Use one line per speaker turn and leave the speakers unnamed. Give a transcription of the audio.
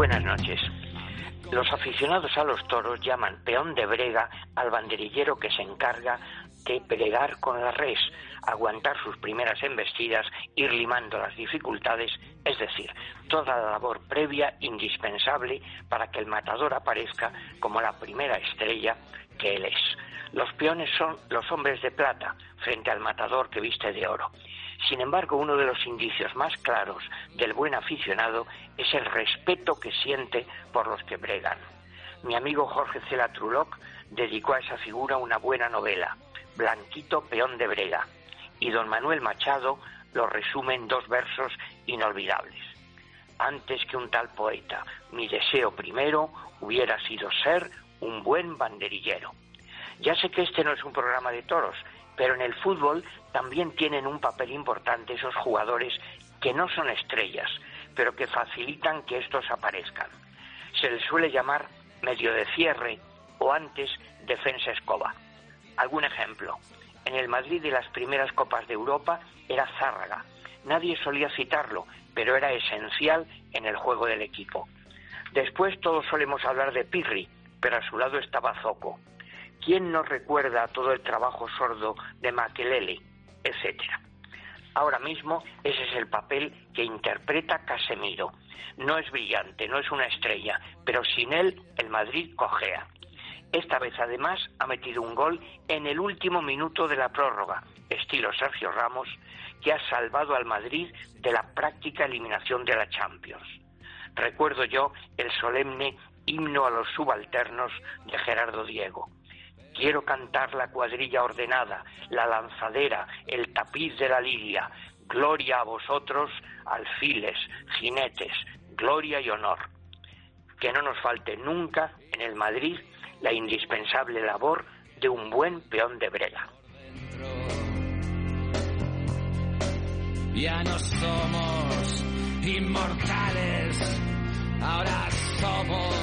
Buenas noches. Los aficionados a los toros llaman peón de brega al banderillero que se encarga de bregar con la res, aguantar sus primeras embestidas, ir limando las dificultades, es decir, toda la labor previa indispensable para que el matador aparezca como la primera estrella que él es. Los peones son los hombres de plata frente al matador que viste de oro. Sin embargo, uno de los indicios más claros del buen aficionado es el respeto que siente por los que bregan. Mi amigo Jorge Cela Truloc dedicó a esa figura una buena novela, Blanquito Peón de Brega, y don Manuel Machado lo resume en dos versos inolvidables. Antes que un tal poeta, mi deseo primero hubiera sido ser un buen banderillero. Ya sé que este no es un programa de toros, pero en el fútbol también tienen un papel importante esos jugadores que no son estrellas, pero que facilitan que estos aparezcan. Se les suele llamar medio de cierre o antes defensa escoba. Algún ejemplo. En el Madrid de las primeras Copas de Europa era Zárraga. Nadie solía citarlo, pero era esencial en el juego del equipo. Después todos solemos hablar de Pirri, pero a su lado estaba Zoco. ¿Quién no recuerda todo el trabajo sordo de Makelele, etcétera? Ahora mismo ese es el papel que interpreta Casemiro. No es brillante, no es una estrella, pero sin él el Madrid cojea. Esta vez además ha metido un gol en el último minuto de la prórroga, estilo Sergio Ramos, que ha salvado al Madrid de la práctica eliminación de la Champions. Recuerdo yo el solemne himno a los subalternos de Gerardo Diego. Quiero cantar la cuadrilla ordenada, la lanzadera, el tapiz de la lidia. Gloria a vosotros, alfiles, jinetes, gloria y honor. Que no nos falte nunca en el Madrid la indispensable labor de un buen peón de brega.
Ya no somos inmortales, ahora somos